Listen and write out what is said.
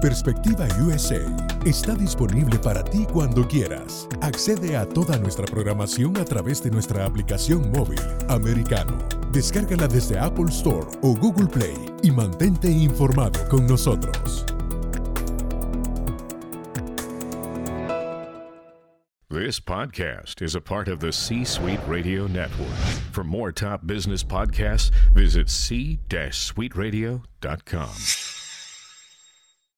Perspectiva USA está disponible para ti cuando quieras. Accede a toda nuestra programación a través de nuestra aplicación móvil americano. Descárgala desde Apple Store o Google Play y mantente informado con nosotros. This podcast is a part of the C Suite Radio Network. For more top business podcasts, visit c-suiteradio.com.